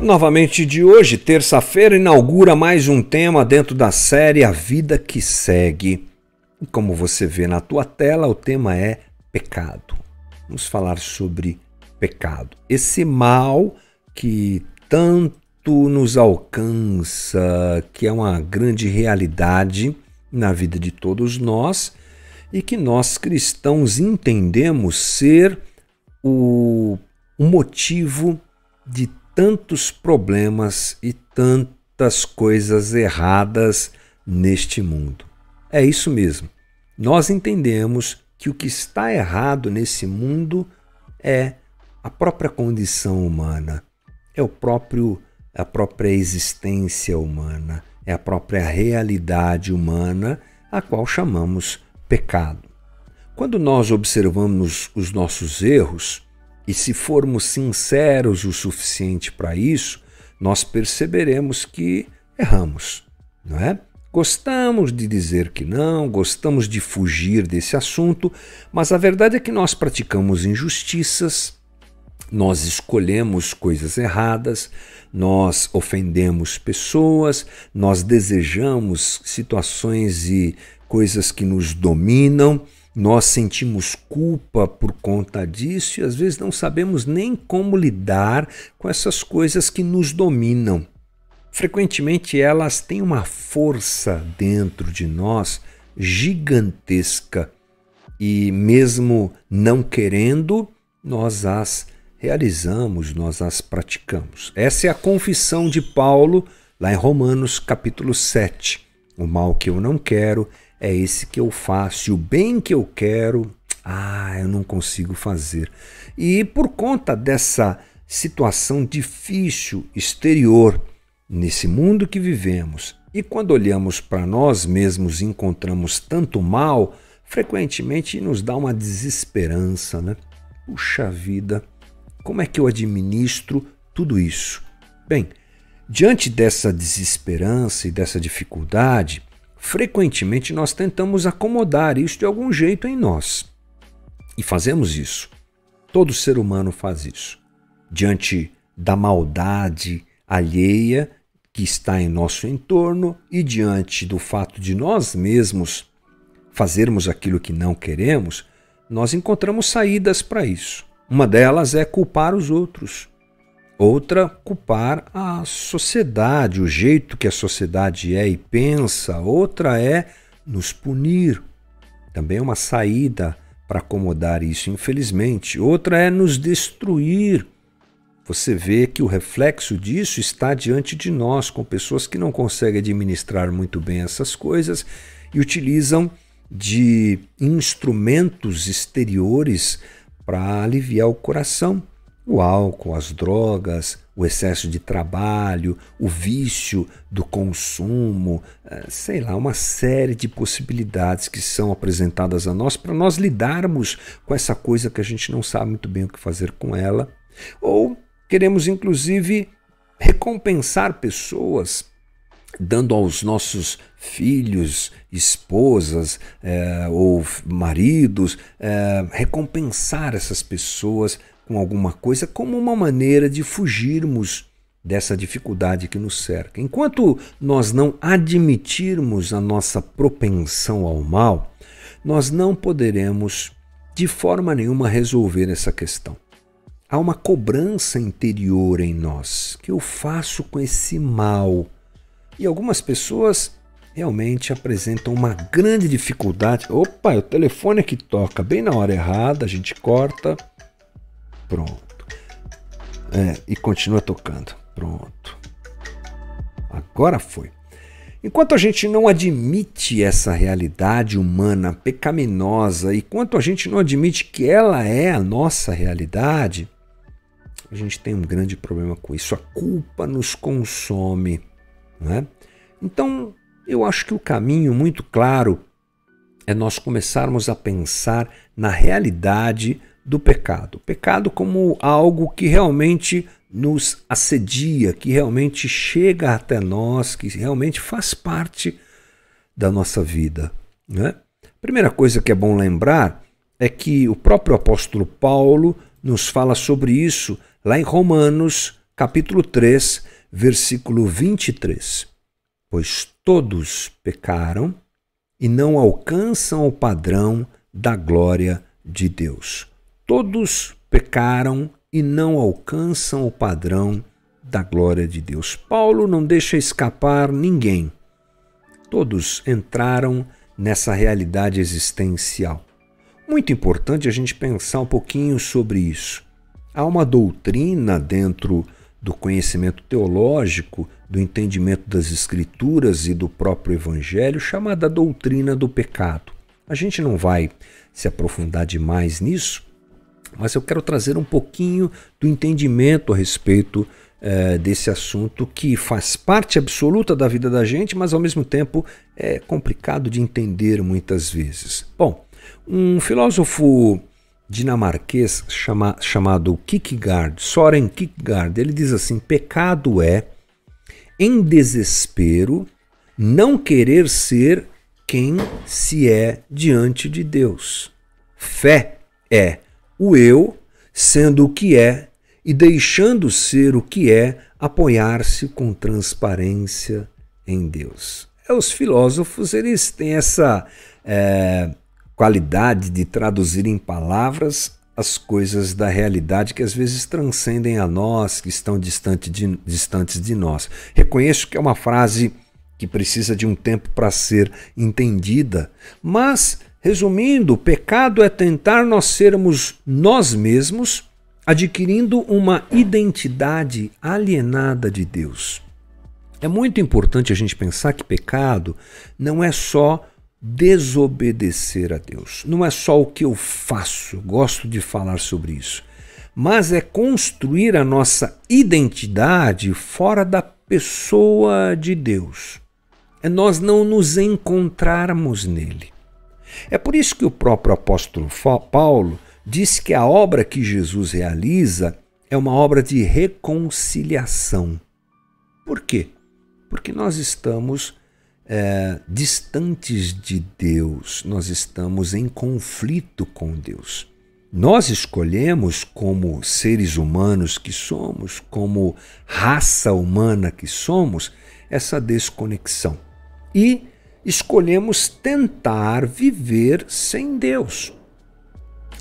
Novamente de hoje, terça-feira, inaugura mais um tema dentro da série A Vida que Segue. Como você vê na tua tela, o tema é pecado. Vamos falar sobre pecado. Esse mal que tanto nos alcança, que é uma grande realidade na vida de todos nós e que nós cristãos entendemos ser o motivo de tantos problemas e tantas coisas erradas neste mundo. É isso mesmo. Nós entendemos que o que está errado nesse mundo é a própria condição humana, é o próprio a própria existência humana, é a própria realidade humana, a qual chamamos pecado. Quando nós observamos os nossos erros, e se formos sinceros o suficiente para isso, nós perceberemos que erramos, não é? Gostamos de dizer que não, gostamos de fugir desse assunto, mas a verdade é que nós praticamos injustiças, nós escolhemos coisas erradas, nós ofendemos pessoas, nós desejamos situações e coisas que nos dominam nós sentimos culpa por conta disso e às vezes não sabemos nem como lidar com essas coisas que nos dominam. Frequentemente elas têm uma força dentro de nós gigantesca e, mesmo não querendo, nós as realizamos, nós as praticamos. Essa é a confissão de Paulo lá em Romanos capítulo 7. O mal que eu não quero é esse que eu faço, e o bem que eu quero, ah, eu não consigo fazer. E por conta dessa situação difícil exterior nesse mundo que vivemos, e quando olhamos para nós mesmos e encontramos tanto mal, frequentemente nos dá uma desesperança, né? Puxa vida, como é que eu administro tudo isso? Bem, diante dessa desesperança e dessa dificuldade, frequentemente nós tentamos acomodar isso de algum jeito em nós. E fazemos isso. Todo ser humano faz isso. Diante da maldade alheia que está em nosso entorno e diante do fato de nós mesmos fazermos aquilo que não queremos, nós encontramos saídas para isso. Uma delas é culpar os outros. Outra, culpar a sociedade, o jeito que a sociedade é e pensa. Outra é nos punir. Também é uma saída para acomodar isso, infelizmente. Outra é nos destruir. Você vê que o reflexo disso está diante de nós, com pessoas que não conseguem administrar muito bem essas coisas e utilizam de instrumentos exteriores para aliviar o coração o álcool, as drogas, o excesso de trabalho, o vício do consumo, eh, sei lá, uma série de possibilidades que são apresentadas a nós para nós lidarmos com essa coisa que a gente não sabe muito bem o que fazer com ela. Ou queremos, inclusive, recompensar pessoas dando aos nossos filhos, esposas eh, ou maridos, eh, recompensar essas pessoas com alguma coisa como uma maneira de fugirmos dessa dificuldade que nos cerca. Enquanto nós não admitirmos a nossa propensão ao mal, nós não poderemos de forma nenhuma resolver essa questão. Há uma cobrança interior em nós. que eu faço com esse mal? E algumas pessoas realmente apresentam uma grande dificuldade. Opa, o telefone que toca bem na hora errada, a gente corta Pronto. É, e continua tocando. Pronto. Agora foi. Enquanto a gente não admite essa realidade humana pecaminosa, e quanto a gente não admite que ela é a nossa realidade, a gente tem um grande problema com isso. A culpa nos consome. Né? Então, eu acho que o caminho muito claro é nós começarmos a pensar na realidade do pecado. Pecado como algo que realmente nos assedia, que realmente chega até nós, que realmente faz parte da nossa vida. Né? Primeira coisa que é bom lembrar é que o próprio apóstolo Paulo nos fala sobre isso lá em Romanos, capítulo 3, versículo 23. Pois todos pecaram e não alcançam o padrão da glória de Deus. Todos pecaram e não alcançam o padrão da glória de Deus. Paulo não deixa escapar ninguém. Todos entraram nessa realidade existencial. Muito importante a gente pensar um pouquinho sobre isso. Há uma doutrina dentro do conhecimento teológico, do entendimento das Escrituras e do próprio Evangelho, chamada doutrina do pecado. A gente não vai se aprofundar demais nisso, mas eu quero trazer um pouquinho do entendimento a respeito é, desse assunto que faz parte absoluta da vida da gente, mas ao mesmo tempo é complicado de entender muitas vezes. Bom, um filósofo dinamarquês chama, chamado Kierkegaard, Soren Kierkegaard, ele diz assim: pecado é, em desespero, não querer ser quem se é diante de Deus. Fé é o eu sendo o que é e deixando ser o que é, apoiar-se com transparência em Deus. É, os filósofos eles têm essa é, qualidade de traduzir em palavras as coisas da realidade que às vezes transcendem a nós, que estão distante de, distantes de nós. Reconheço que é uma frase que precisa de um tempo para ser entendida, mas, resumindo, o pecado é tentar nós sermos nós mesmos adquirindo uma identidade alienada de Deus. É muito importante a gente pensar que pecado não é só desobedecer a Deus, não é só o que eu faço, gosto de falar sobre isso, mas é construir a nossa identidade fora da pessoa de Deus. É nós não nos encontrarmos nele. É por isso que o próprio apóstolo Paulo diz que a obra que Jesus realiza é uma obra de reconciliação. Por quê? Porque nós estamos é, distantes de Deus, nós estamos em conflito com Deus. Nós escolhemos, como seres humanos que somos, como raça humana que somos, essa desconexão. E escolhemos tentar viver sem Deus.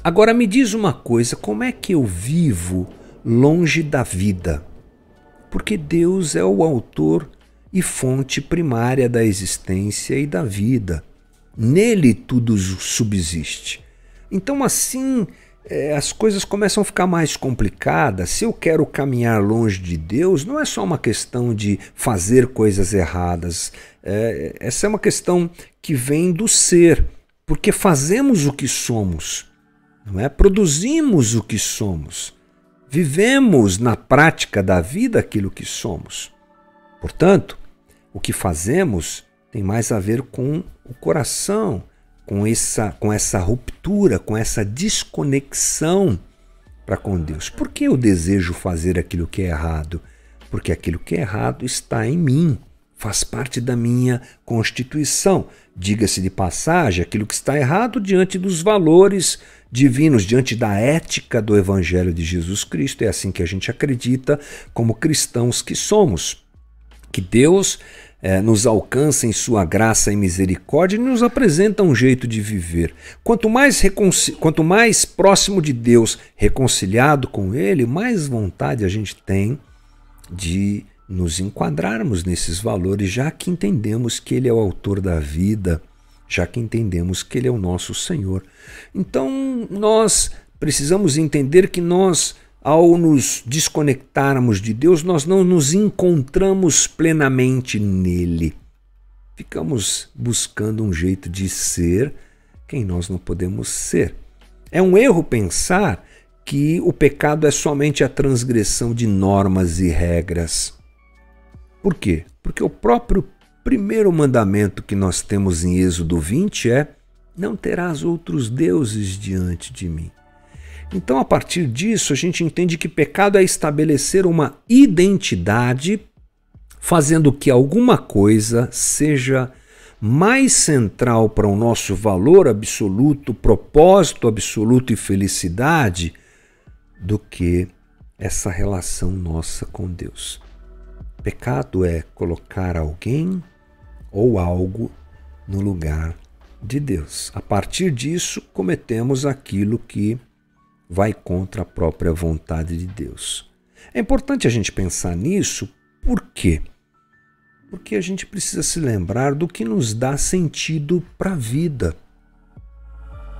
Agora me diz uma coisa: como é que eu vivo longe da vida? Porque Deus é o autor e fonte primária da existência e da vida. Nele tudo subsiste. Então, assim, é, as coisas começam a ficar mais complicadas. Se eu quero caminhar longe de Deus, não é só uma questão de fazer coisas erradas. É, essa é uma questão que vem do ser, porque fazemos o que somos não é? Produzimos o que somos. Vivemos na prática da vida aquilo que somos. Portanto, o que fazemos tem mais a ver com o coração, com essa, com essa ruptura, com essa desconexão para com Deus. Por que eu desejo fazer aquilo que é errado? Porque aquilo que é errado está em mim, faz parte da minha constituição. Diga-se de passagem, aquilo que está errado diante dos valores divinos, diante da ética do Evangelho de Jesus Cristo. É assim que a gente acredita, como cristãos que somos. Que Deus é, nos alcança em Sua graça e misericórdia e nos apresenta um jeito de viver. Quanto mais, quanto mais próximo de Deus, reconciliado com Ele, mais vontade a gente tem de nos enquadrarmos nesses valores, já que entendemos que Ele é o autor da vida, já que entendemos que Ele é o nosso Senhor. Então, nós precisamos entender que nós, ao nos desconectarmos de Deus, nós não nos encontramos plenamente nele. Ficamos buscando um jeito de ser quem nós não podemos ser. É um erro pensar que o pecado é somente a transgressão de normas e regras. Por quê? Porque o próprio primeiro mandamento que nós temos em Êxodo 20 é: Não terás outros deuses diante de mim. Então, a partir disso, a gente entende que pecado é estabelecer uma identidade, fazendo que alguma coisa seja mais central para o nosso valor absoluto, propósito absoluto e felicidade do que essa relação nossa com Deus. Pecado é colocar alguém ou algo no lugar de Deus. A partir disso, cometemos aquilo que vai contra a própria vontade de Deus. É importante a gente pensar nisso, por quê? Porque a gente precisa se lembrar do que nos dá sentido para a vida.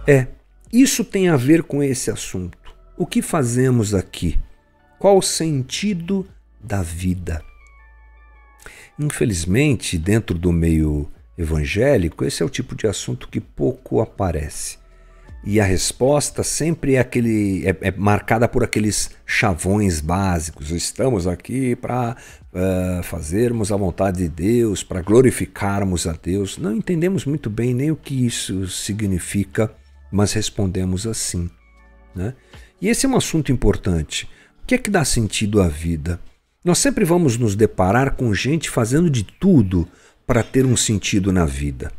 É, isso tem a ver com esse assunto. O que fazemos aqui? Qual o sentido da vida? Infelizmente, dentro do meio evangélico, esse é o tipo de assunto que pouco aparece. E a resposta sempre é, aquele, é, é marcada por aqueles chavões básicos. Estamos aqui para uh, fazermos a vontade de Deus, para glorificarmos a Deus. Não entendemos muito bem nem o que isso significa, mas respondemos assim. Né? E esse é um assunto importante. O que é que dá sentido à vida? Nós sempre vamos nos deparar com gente fazendo de tudo para ter um sentido na vida.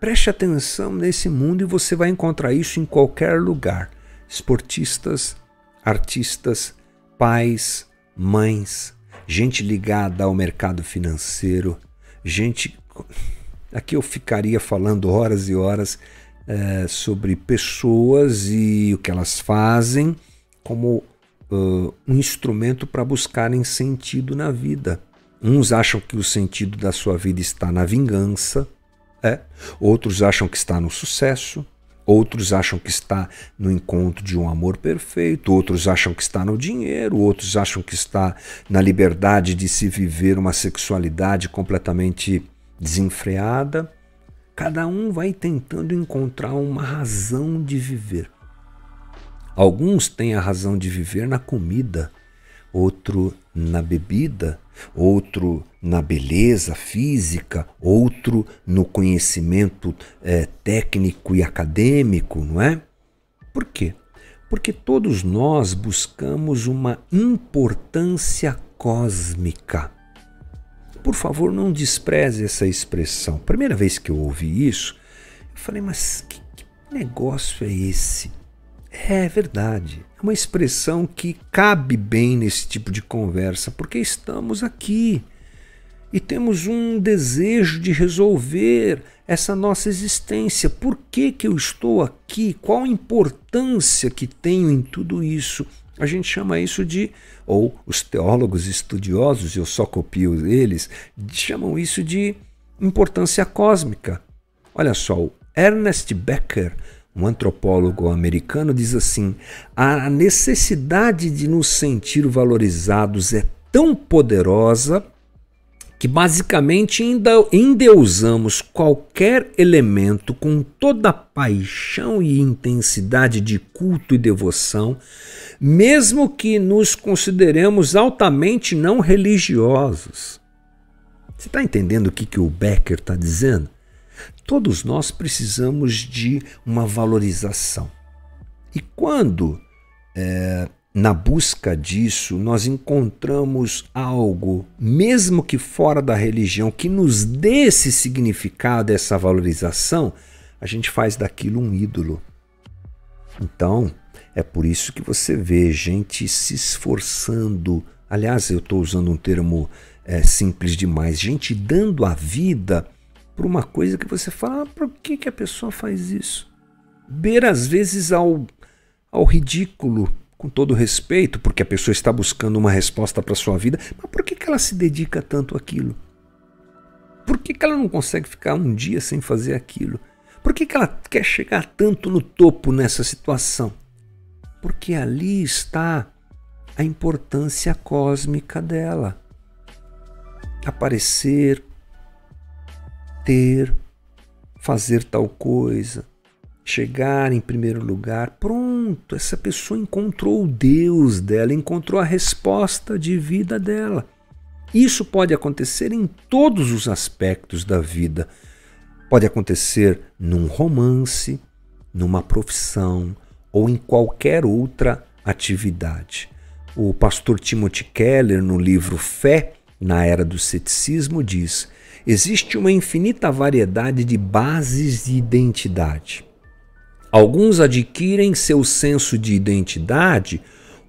Preste atenção nesse mundo e você vai encontrar isso em qualquer lugar. Esportistas, artistas, pais, mães, gente ligada ao mercado financeiro, gente. Aqui eu ficaria falando horas e horas é, sobre pessoas e o que elas fazem como uh, um instrumento para buscarem sentido na vida. Uns acham que o sentido da sua vida está na vingança, é. outros acham que está no sucesso, outros acham que está no encontro de um amor perfeito, outros acham que está no dinheiro, outros acham que está na liberdade de se viver uma sexualidade completamente desenfreada. Cada um vai tentando encontrar uma razão de viver. Alguns têm a razão de viver na comida, outro na bebida, outro na beleza física, outro no conhecimento é, técnico e acadêmico, não é? Por quê? Porque todos nós buscamos uma importância cósmica. Por favor, não despreze essa expressão. Primeira vez que eu ouvi isso, eu falei, mas que, que negócio é esse? É verdade. É uma expressão que cabe bem nesse tipo de conversa, porque estamos aqui e temos um desejo de resolver essa nossa existência. Por que, que eu estou aqui? Qual a importância que tenho em tudo isso? A gente chama isso de, ou os teólogos estudiosos, eu só copio eles, chamam isso de importância cósmica. Olha só, o Ernest Becker um antropólogo americano diz assim: a necessidade de nos sentir valorizados é tão poderosa que basicamente endeusamos qualquer elemento com toda a paixão e intensidade de culto e devoção, mesmo que nos consideremos altamente não religiosos. Você está entendendo o que, que o Becker está dizendo? Todos nós precisamos de uma valorização. E quando, é, na busca disso, nós encontramos algo, mesmo que fora da religião, que nos dê esse significado, essa valorização, a gente faz daquilo um ídolo. Então, é por isso que você vê gente se esforçando. Aliás, eu estou usando um termo é, simples demais: gente dando a vida por uma coisa que você fala, ah, por que, que a pessoa faz isso? Beira às vezes ao, ao ridículo, com todo respeito, porque a pessoa está buscando uma resposta para a sua vida, mas por que, que ela se dedica tanto àquilo? Por que, que ela não consegue ficar um dia sem fazer aquilo? Por que, que ela quer chegar tanto no topo nessa situação? Porque ali está a importância cósmica dela. Aparecer, ter, fazer tal coisa, chegar em primeiro lugar. Pronto, essa pessoa encontrou o Deus dela, encontrou a resposta de vida dela. Isso pode acontecer em todos os aspectos da vida. Pode acontecer num romance, numa profissão ou em qualquer outra atividade. O pastor Timothy Keller, no livro Fé na Era do Ceticismo, diz existe uma infinita variedade de bases de identidade. Alguns adquirem seu senso de identidade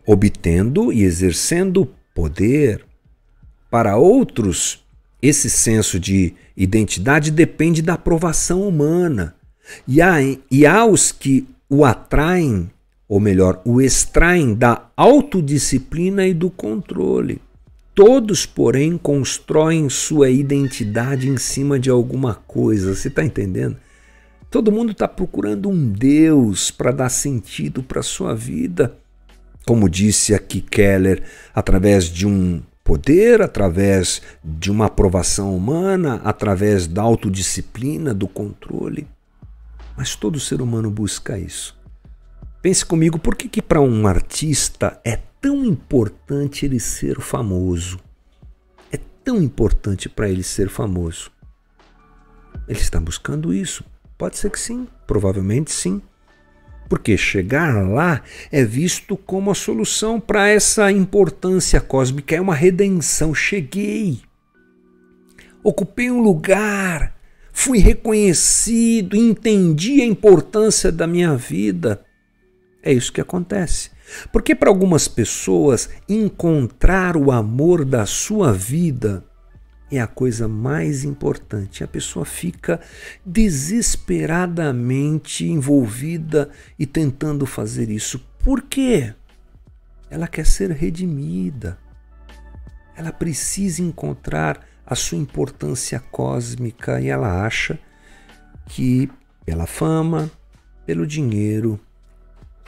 obtendo e exercendo poder. Para outros, esse senso de identidade depende da aprovação humana. E há, e há os que o atraem, ou melhor, o extraem da autodisciplina e do controle. Todos, porém, constroem sua identidade em cima de alguma coisa. Você está entendendo? Todo mundo está procurando um Deus para dar sentido para sua vida. Como disse aqui Keller, através de um poder, através de uma aprovação humana, através da autodisciplina, do controle. Mas todo ser humano busca isso. Pense comigo, por que, que para um artista é tão importante ele ser famoso? É tão importante para ele ser famoso? Ele está buscando isso. Pode ser que sim, provavelmente sim. Porque chegar lá é visto como a solução para essa importância cósmica, é uma redenção. Cheguei, ocupei um lugar, fui reconhecido, entendi a importância da minha vida. É isso que acontece. Porque para algumas pessoas, encontrar o amor da sua vida é a coisa mais importante. A pessoa fica desesperadamente envolvida e tentando fazer isso. Por quê? Ela quer ser redimida. Ela precisa encontrar a sua importância cósmica e ela acha que pela fama, pelo dinheiro,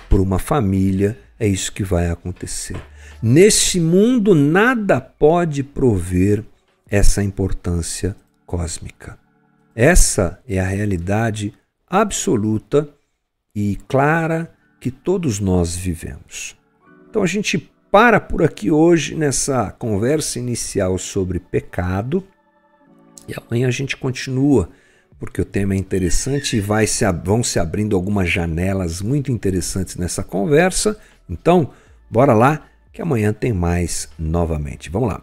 por uma família, é isso que vai acontecer. Neste mundo, nada pode prover essa importância cósmica. Essa é a realidade absoluta e clara que todos nós vivemos. Então a gente para por aqui hoje nessa conversa inicial sobre pecado e amanhã a gente continua porque o tema é interessante e vai se, vão se abrindo algumas janelas muito interessantes nessa conversa. Então, bora lá que amanhã tem mais novamente. Vamos lá.